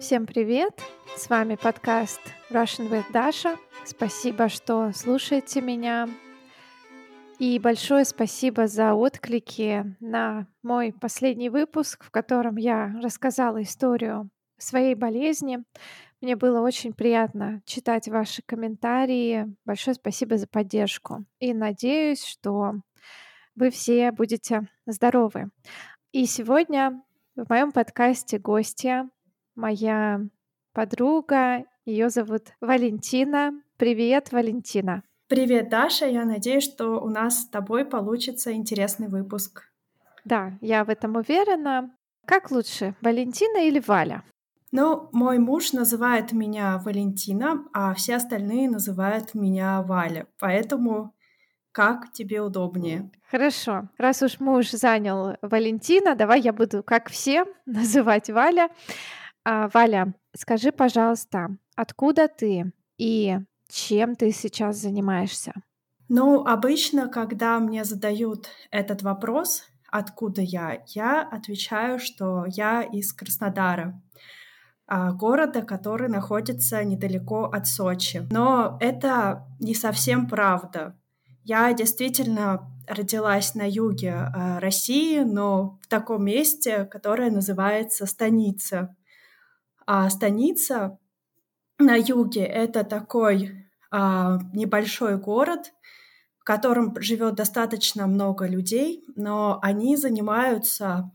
Всем привет! С вами подкаст Russian with Dasha. Спасибо, что слушаете меня. И большое спасибо за отклики на мой последний выпуск, в котором я рассказала историю своей болезни. Мне было очень приятно читать ваши комментарии. Большое спасибо за поддержку. И надеюсь, что вы все будете здоровы. И сегодня в моем подкасте гостья моя подруга. Ее зовут Валентина. Привет, Валентина. Привет, Даша. Я надеюсь, что у нас с тобой получится интересный выпуск. Да, я в этом уверена. Как лучше, Валентина или Валя? Ну, мой муж называет меня Валентина, а все остальные называют меня Валя. Поэтому как тебе удобнее? Хорошо. Раз уж муж занял Валентина, давай я буду, как все, называть Валя. А, Валя, скажи, пожалуйста, откуда ты и чем ты сейчас занимаешься? Ну, обычно, когда мне задают этот вопрос, откуда я, я отвечаю, что я из Краснодара, а, города, который находится недалеко от Сочи. Но это не совсем правда. Я действительно родилась на юге а, России, но в таком месте, которое называется Станица. А станица на юге — это такой а, небольшой город, в котором живет достаточно много людей, но они занимаются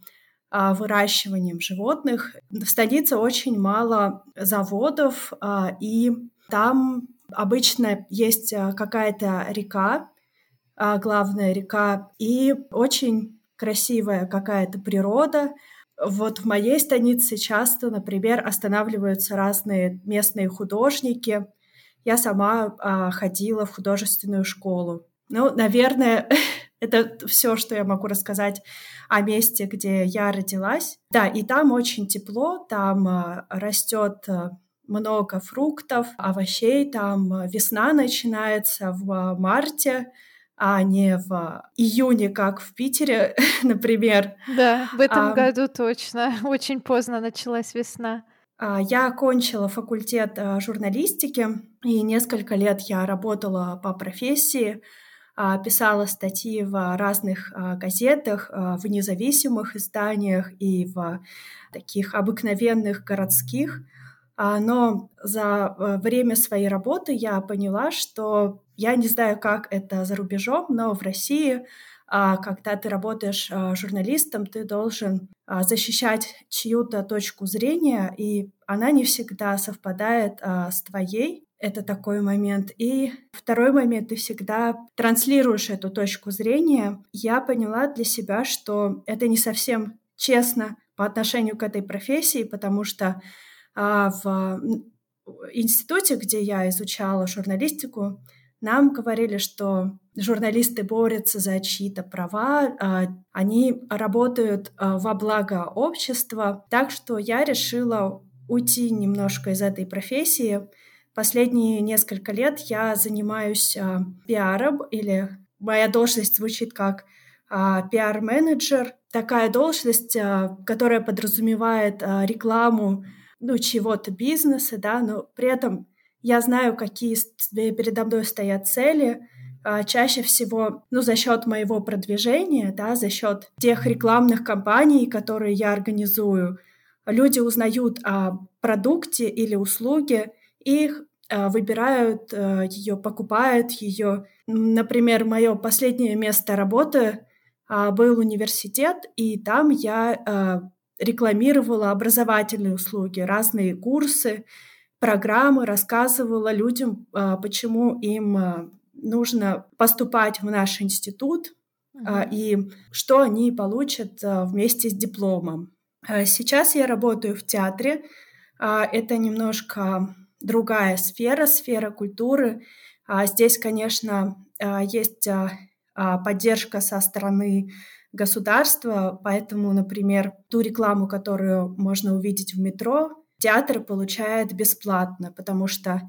а, выращиванием животных. В станице очень мало заводов, а, и там обычно есть а, какая-то река, а, главная река, и очень красивая какая-то природа — вот в моей станице часто, например, останавливаются разные местные художники. Я сама а, ходила в художественную школу. Ну, наверное, это все, что я могу рассказать о месте, где я родилась. Да, и там очень тепло, там а, растет а, много фруктов, овощей, там весна начинается в марте, а не в июне, как в Питере, например. Да, в этом а, году точно. Очень поздно началась весна. А, я окончила факультет а, журналистики, и несколько лет я работала по профессии, а, писала статьи в разных газетах, в независимых изданиях и в таких обыкновенных городских. Но за э, время своей работы я поняла, что я не знаю, как это за рубежом, но в России, а, когда ты работаешь а, журналистом, ты должен а, защищать чью-то точку зрения, и она не всегда совпадает с твоей. Это такой момент. И второй момент, ты всегда транслируешь эту точку зрения. Я поняла для себя, что это не совсем честно по отношению к этой профессии, потому что в институте, где я изучала журналистику, нам говорили, что журналисты борются за чьи-то права, а, они работают а, во благо общества. Так что я решила уйти немножко из этой профессии. Последние несколько лет я занимаюсь а, пиаром, или моя должность звучит как пиар-менеджер. Такая должность, которая подразумевает рекламу ну, чего-то бизнеса, да, но при этом я знаю, какие передо мной стоят цели, а, чаще всего, ну, за счет моего продвижения, да, за счет тех рекламных кампаний, которые я организую, люди узнают о продукте или услуге и а, выбирают а, ее, покупают ее. Например, мое последнее место работы был университет, и там я рекламировала образовательные услуги, разные курсы, программы, рассказывала людям, а, почему им а, нужно поступать в наш институт uh-huh. и что они получат вместе с дипломом. Сейчас я работаю в театре. Это немножко другая сфера, сфера культуры. Здесь, конечно, есть поддержка со стороны государства, поэтому, например, ту рекламу, которую можно увидеть в метро, театр получает бесплатно, потому что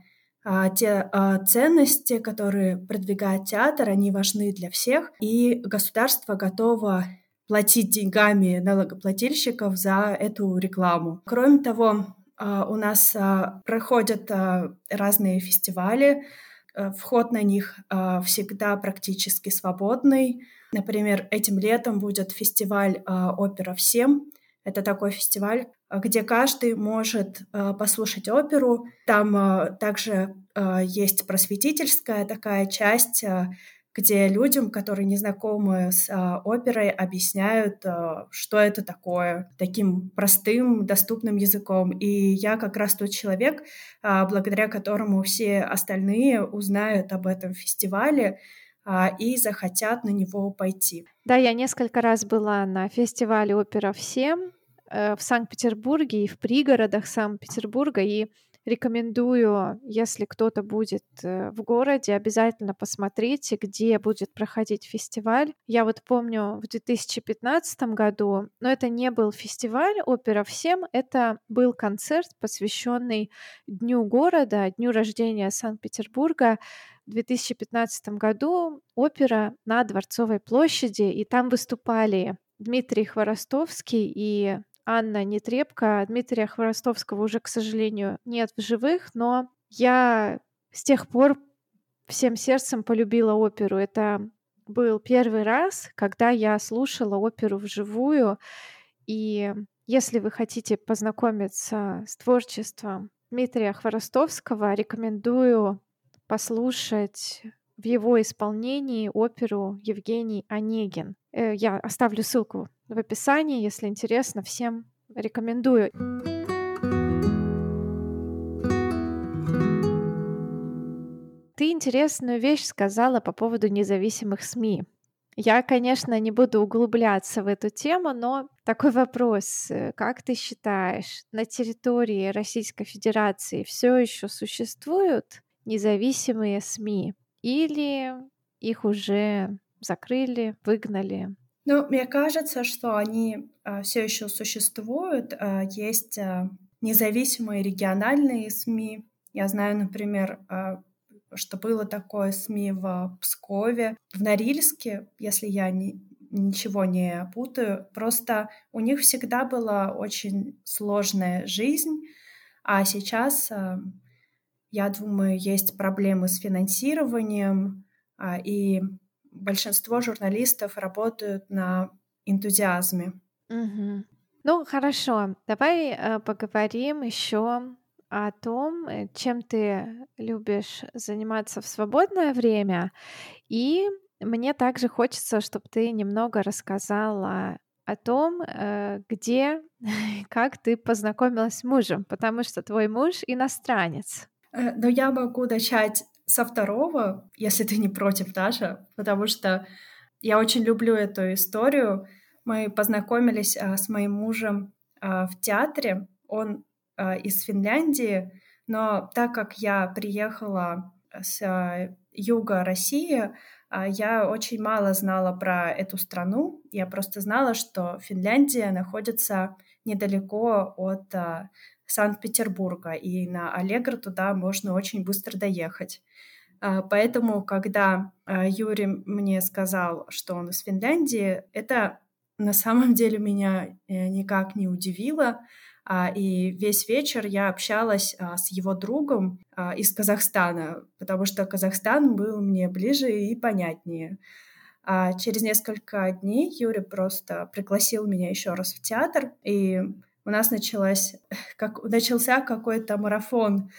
а, те а, ценности, которые продвигает театр, они важны для всех, и государство готово платить деньгами налогоплательщиков за эту рекламу. Кроме того, у нас проходят разные фестивали, вход на них всегда практически свободный. Например, этим летом будет фестиваль «Опера всем», это такой фестиваль, э, где каждый может э, послушать оперу. Там также есть просветительская такая часть, где людям, которые не знакомы с оперой, объясняют, что это такое, таким простым, доступным языком. И я как раз тот человек, благодаря которому все остальные узнают об этом фестивале, и захотят на него пойти. Да, я несколько раз была на фестивале «Опера всем», Э, в Санкт-Петербурге и в пригородах Санкт-Петербурга. И рекомендую, если кто-то будет э, в городе, обязательно посмотрите, где будет проходить фестиваль. Я вот помню в 2015 году, но это не был фестиваль «Опера всем», это был концерт, посвященный Дню города, Дню рождения Санкт-Петербурга. В 2015 году опера на Дворцовой площади, и там выступали Дмитрий Хворостовский и Анна Нетребко. Дмитрия Хворостовского уже, к сожалению, нет в живых, но я с тех пор всем сердцем полюбила оперу. Это был первый раз, когда я слушала оперу вживую. И если вы хотите познакомиться с творчеством Дмитрия Хворостовского, рекомендую послушать в его исполнении оперу Евгений Онегин. Э, я оставлю ссылку в описании, если интересно, всем рекомендую. Ты интересную вещь сказала по поводу независимых СМИ. Я, конечно, не буду углубляться в эту тему, но такой вопрос. Как ты считаешь, на территории Российской Федерации все еще существуют независимые СМИ? Или их уже закрыли, выгнали? Ну, мне кажется, что они э, все еще существуют. Э, есть э, независимые региональные СМИ. Я знаю, например, э, что было такое СМИ в Пскове, в Норильске, если я не, ничего не путаю. Просто у них всегда была очень сложная жизнь, а сейчас я думаю, есть проблемы с финансированием, а, и большинство журналистов работают на энтузиазме. Угу. Ну, хорошо. Давай э, поговорим еще о том, э, чем ты любишь заниматься в свободное время. И мне также хочется, чтобы ты немного рассказала о том, э, где, как ты познакомилась с мужем, потому что твой муж иностранец. Э, но я могу начать со второго, если ты не против, Даша, потому что я очень люблю эту историю. Мы познакомились а, с моим мужем а, в театре. Он а, из Финляндии, но так как я приехала с юга России, я очень мало знала про эту страну. Я просто знала, что Финляндия находится недалеко от Санкт-Петербурга, и на Аллегро туда можно очень быстро доехать. А, поэтому, когда а, Юрий мне сказал, что он из Финляндии, это на самом деле меня э, никак не удивило. А, и весь вечер я общалась с его другом из Казахстана, потому что Казахстан был мне ближе и понятнее. Через несколько дней Юрий просто пригласил меня еще раз в театр, и у нас началась, как, начался какой-то марафон.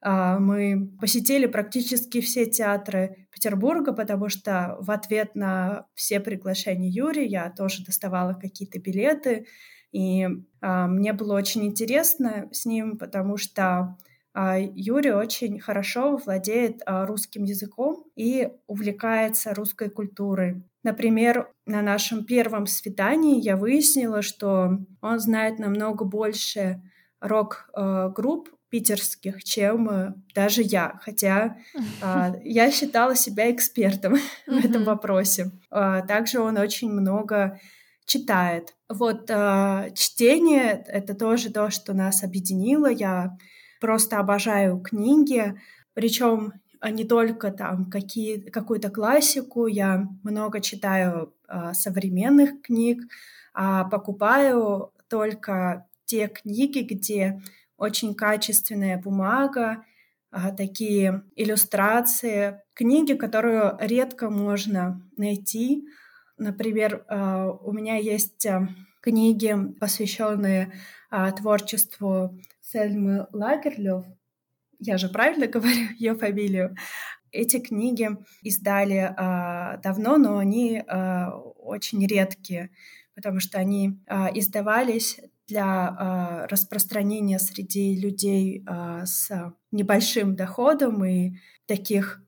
А, мы посетили практически все театры Петербурга, потому что в ответ на все приглашения Юрия я тоже доставала какие-то билеты. И а, мне было очень интересно с ним, потому что Юрий очень хорошо владеет русским языком и увлекается русской культурой. Например, на нашем первом свидании я выяснила, что он знает намного больше рок-групп питерских, чем даже я, хотя я считала себя экспертом в этом вопросе. Также он очень много читает. Вот чтение — это тоже то, что нас объединило. Я просто обожаю книги, причем а не только там какие, какую-то классику. Я много читаю а, современных книг, а покупаю только те книги, где очень качественная бумага, а, такие иллюстрации, книги, которую редко можно найти. Например, а, у меня есть а, книги, посвященные творчеству Сельмы Лагерлёв. Я же правильно говорю ее фамилию? Эти книги издали давно, но они очень редкие, потому что они издавались для распространения среди людей с небольшим доходом и таких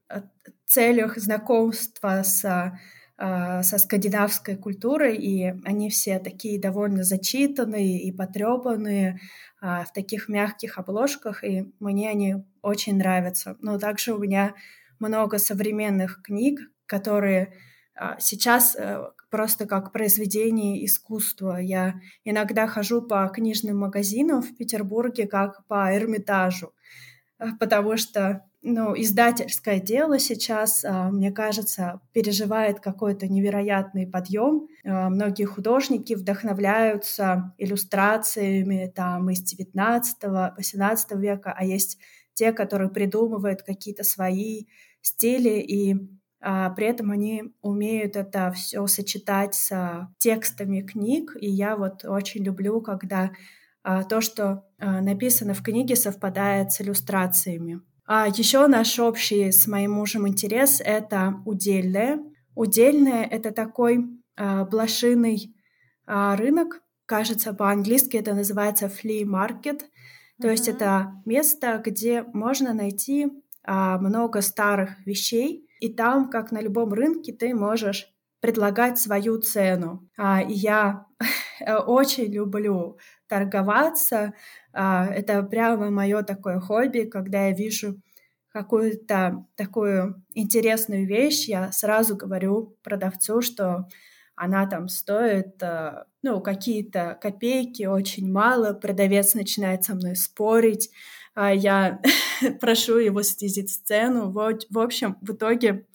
целях знакомства с со скандинавской культурой, и они все такие довольно зачитанные и потрепанные в таких мягких обложках, и мне они очень нравятся. Но также у меня много современных книг, которые сейчас э, просто как произведение искусства. Я иногда хожу по книжным магазинам в Петербурге, как по Эрмитажу, э, потому что ну, издательское дело сейчас, э, мне кажется, переживает какой-то невероятный подъем. Э, многие художники вдохновляются иллюстрациями там из 19-18 века, а есть те, которые придумывают какие-то свои стили и а при этом они умеют это все сочетать с текстами книг, и я вот очень люблю, когда а, то, что а, написано в книге, совпадает с иллюстрациями. А еще наш общий с моим мужем интерес — это удельное. Удельное — это такой а, блошиный а, рынок, кажется, по-английски это называется flea market, то mm-hmm. есть это место, где можно найти а, много старых вещей, и там, как на любом рынке, ты можешь предлагать свою цену. А, и я очень люблю торговаться. А, это прямо мое такое хобби, когда я вижу какую-то такую интересную вещь, я сразу говорю продавцу, что она там стоит, а, ну, какие-то копейки, очень мало. Продавец начинает со мной спорить. А я прошу его снизить цену. Вот, в общем, в итоге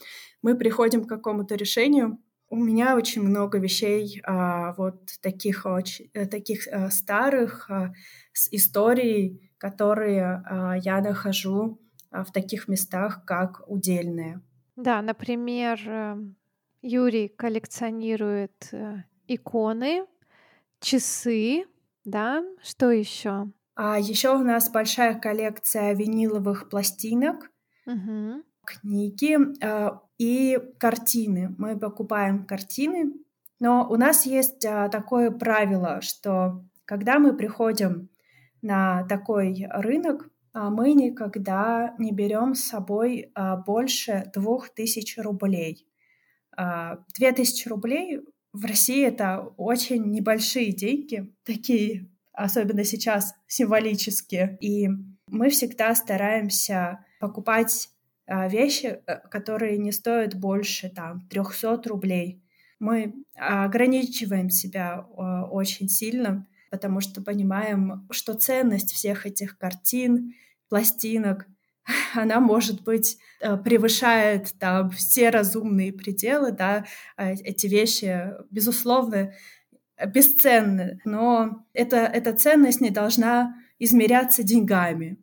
мы приходим к какому-то решению. У меня очень много вещей а, вот таких, очень, э, таких а, старых а, с историей, которые а, я нахожу а, в таких местах, как удельные. Да, например, э, Юрий коллекционирует э, иконы, часы, да, что еще? А еще у нас большая коллекция виниловых пластинок, угу. Книги э, и картины. Мы покупаем картины, но у нас есть э, такое правило, что когда мы приходим на такой рынок, э, мы никогда не берем с собой э, больше двух тысяч рублей. Две тысячи рублей в России это очень небольшие деньги, такие особенно сейчас, символически. И мы всегда стараемся покупать вещи, э, которые не стоят больше там 300 рублей. Мы ограничиваем себя а, очень сильно, потому что понимаем, что ценность всех этих картин, пластинок, она, может быть, э, превышает там все разумные пределы, да, а, эти вещи, безусловно, бесценны, но это, эта ценность не должна измеряться деньгами.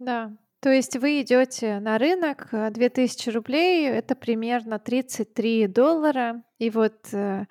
Да, то есть вы идете на рынок, 2000 э, рублей, это примерно 33 доллара, и вот э,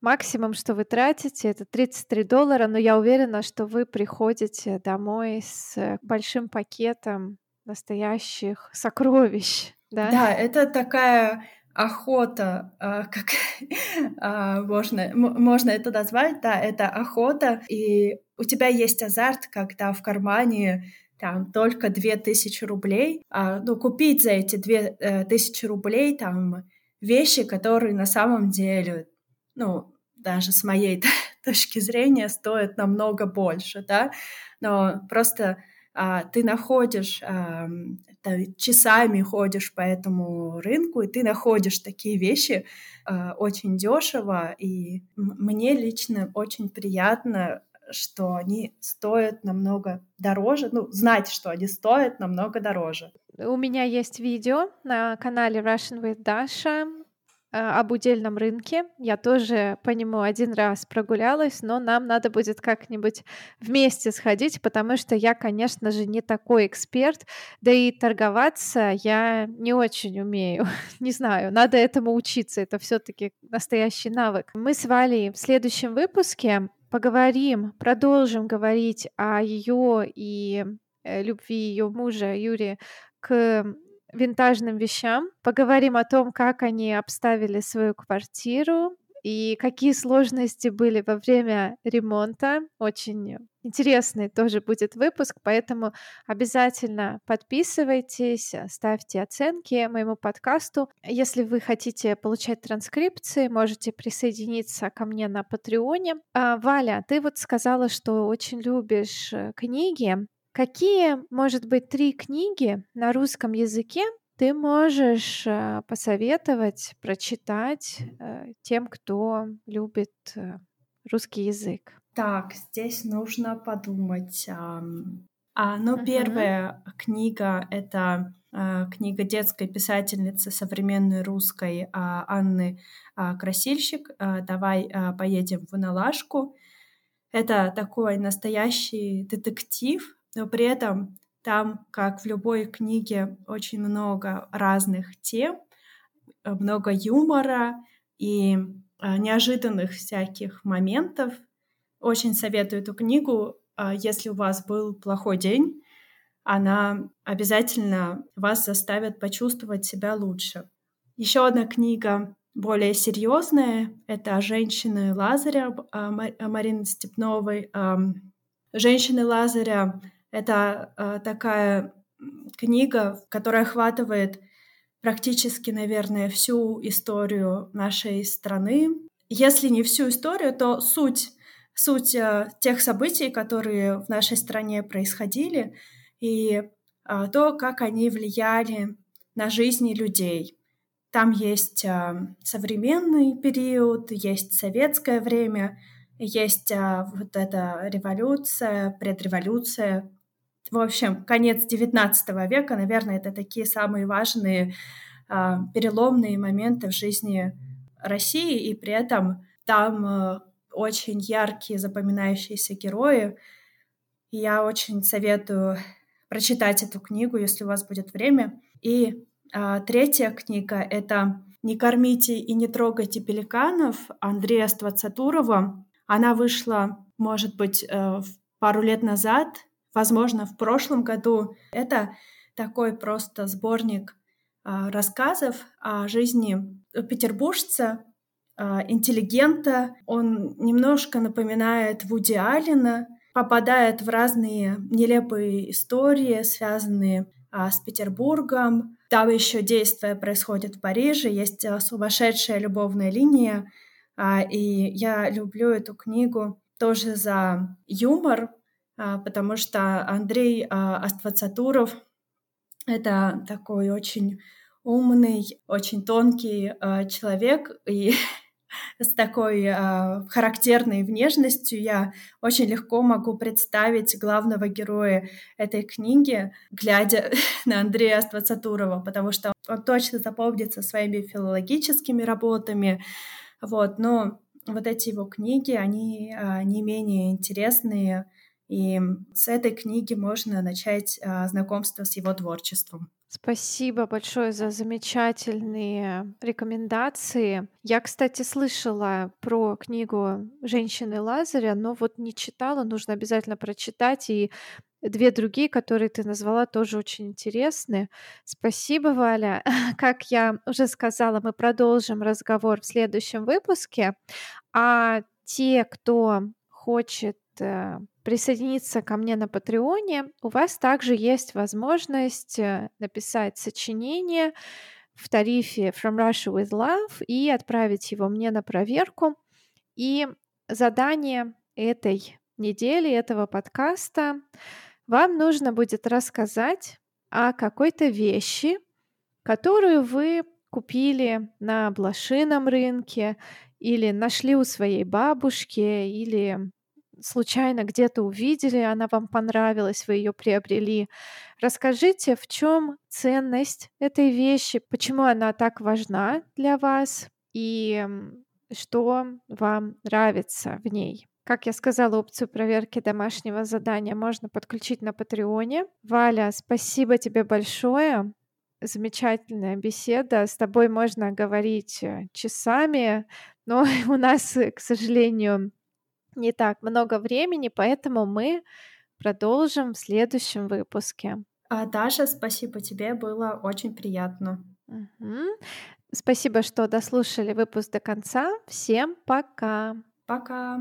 максимум, что вы тратите, это 33 доллара, но я уверена, что вы приходите домой с большим пакетом настоящих сокровищ. Да, да это такая охота, а, как а, можно, можно это назвать, да, это охота, и у тебя есть азарт, когда в кармане там только две тысячи рублей, а, ну, купить за эти две э, тысячи рублей там вещи, которые на самом деле, ну, даже с моей точки зрения стоят намного больше, да, но просто а, ты находишь, а, ты часами ходишь по этому рынку, и ты находишь такие вещи а, очень дешево, и мне лично очень приятно что они стоят намного дороже, ну, знать, что они стоят намного дороже. У меня есть видео на канале Russian with Dasha, а, об удельном рынке. Я тоже по нему один раз прогулялась, но нам надо будет как-нибудь вместе сходить, потому что я, конечно же, не такой эксперт, да и торговаться я не очень умею. не знаю, надо этому учиться, это все-таки настоящий навык. Мы с Валей в следующем выпуске поговорим, продолжим говорить о ее и э, любви ее мужа Юрия к винтажным вещам. Поговорим о том, как они обставили свою квартиру и какие сложности были во время ремонта. Очень интересный тоже будет выпуск, поэтому обязательно подписывайтесь, ставьте оценки моему подкасту. Если вы хотите получать транскрипции, можете присоединиться ко мне на Патреоне. А, Валя, ты вот сказала, что очень любишь э, книги. Какие, может быть, три книги на русском языке ты можешь э, посоветовать, прочитать э, тем, кто любит э, русский язык? Так, здесь нужно подумать. А, ну, uh-huh. первая книга — это книга детской писательницы современной русской а, Анны а, Красильщик «Давай поедем в Налашку». Это такой настоящий детектив, но при этом там, как в любой книге, очень много разных тем, много юмора и а, неожиданных всяких моментов. Очень советую эту книгу, а, если у вас был плохой день. Она обязательно вас заставит почувствовать себя лучше. Еще одна книга более серьезная — это «Женщины Лазаря» а, Марины Степновой. «Женщины Лазаря» Это э, такая книга, которая охватывает практически, наверное, всю историю нашей страны. Если не всю историю, то суть, суть э, тех событий, которые в нашей стране происходили, и э, то, как они влияли на жизни людей. Там есть э, современный период, есть советское время, есть э, вот эта революция, предреволюция, в общем, конец XIX века, наверное, это такие самые важные э, переломные моменты в жизни России, и при этом там э, очень яркие, запоминающиеся герои. И я очень советую прочитать эту книгу, если у вас будет время. И э, третья книга — это «Не кормите и не трогайте пеликанов» Андрея Ствацатурова. Она вышла, может быть, э, пару лет назад — возможно, в прошлом году. Это такой просто сборник э, рассказов о жизни петербуржца, э, интеллигента. Он немножко напоминает Вуди Аллена, попадает в разные нелепые истории, связанные э, с Петербургом. Там еще действие происходит в Париже, есть сумасшедшая любовная линия. И я люблю эту книгу тоже за юмор, а, потому что Андрей а, Аствацатуров — это такой очень умный, очень тонкий а, человек, и с такой э, характерной внешностью я очень легко могу представить главного героя этой книги, глядя на Андрея Аствацатурова, потому что он точно запомнится своими филологическими работами, вот, но вот эти его книги, они э, не менее интересные, и с этой книги можно начать а, знакомство с его творчеством. Спасибо большое за замечательные рекомендации. Я, кстати, слышала про книгу «Женщины Лазаря», но вот не читала, нужно обязательно прочитать. И две другие, которые ты назвала, тоже очень интересны. Спасибо, Валя. Как я уже сказала, мы продолжим разговор в следующем выпуске. А те, кто хочет э, присоединиться ко мне на Патреоне, у вас также есть возможность э, написать сочинение в тарифе From Russia with Love и отправить его мне на проверку. И задание этой недели, этого подкаста, вам нужно будет рассказать о какой-то вещи, которую вы купили на блошином рынке или нашли у своей бабушки, или случайно где-то увидели, она вам понравилась, вы ее приобрели. Расскажите, в чем ценность этой вещи, почему она так важна для вас, и что вам нравится в ней. Как я сказала, опцию проверки домашнего задания можно подключить на Патреоне. Валя, спасибо тебе большое. Замечательная беседа. С тобой можно говорить э, часами, но у нас, к сожалению, не так много времени, поэтому мы продолжим в следующем выпуске. А, Даша, спасибо тебе, было очень приятно. Угу. Спасибо, что дослушали выпуск до конца. Всем пока. Пока.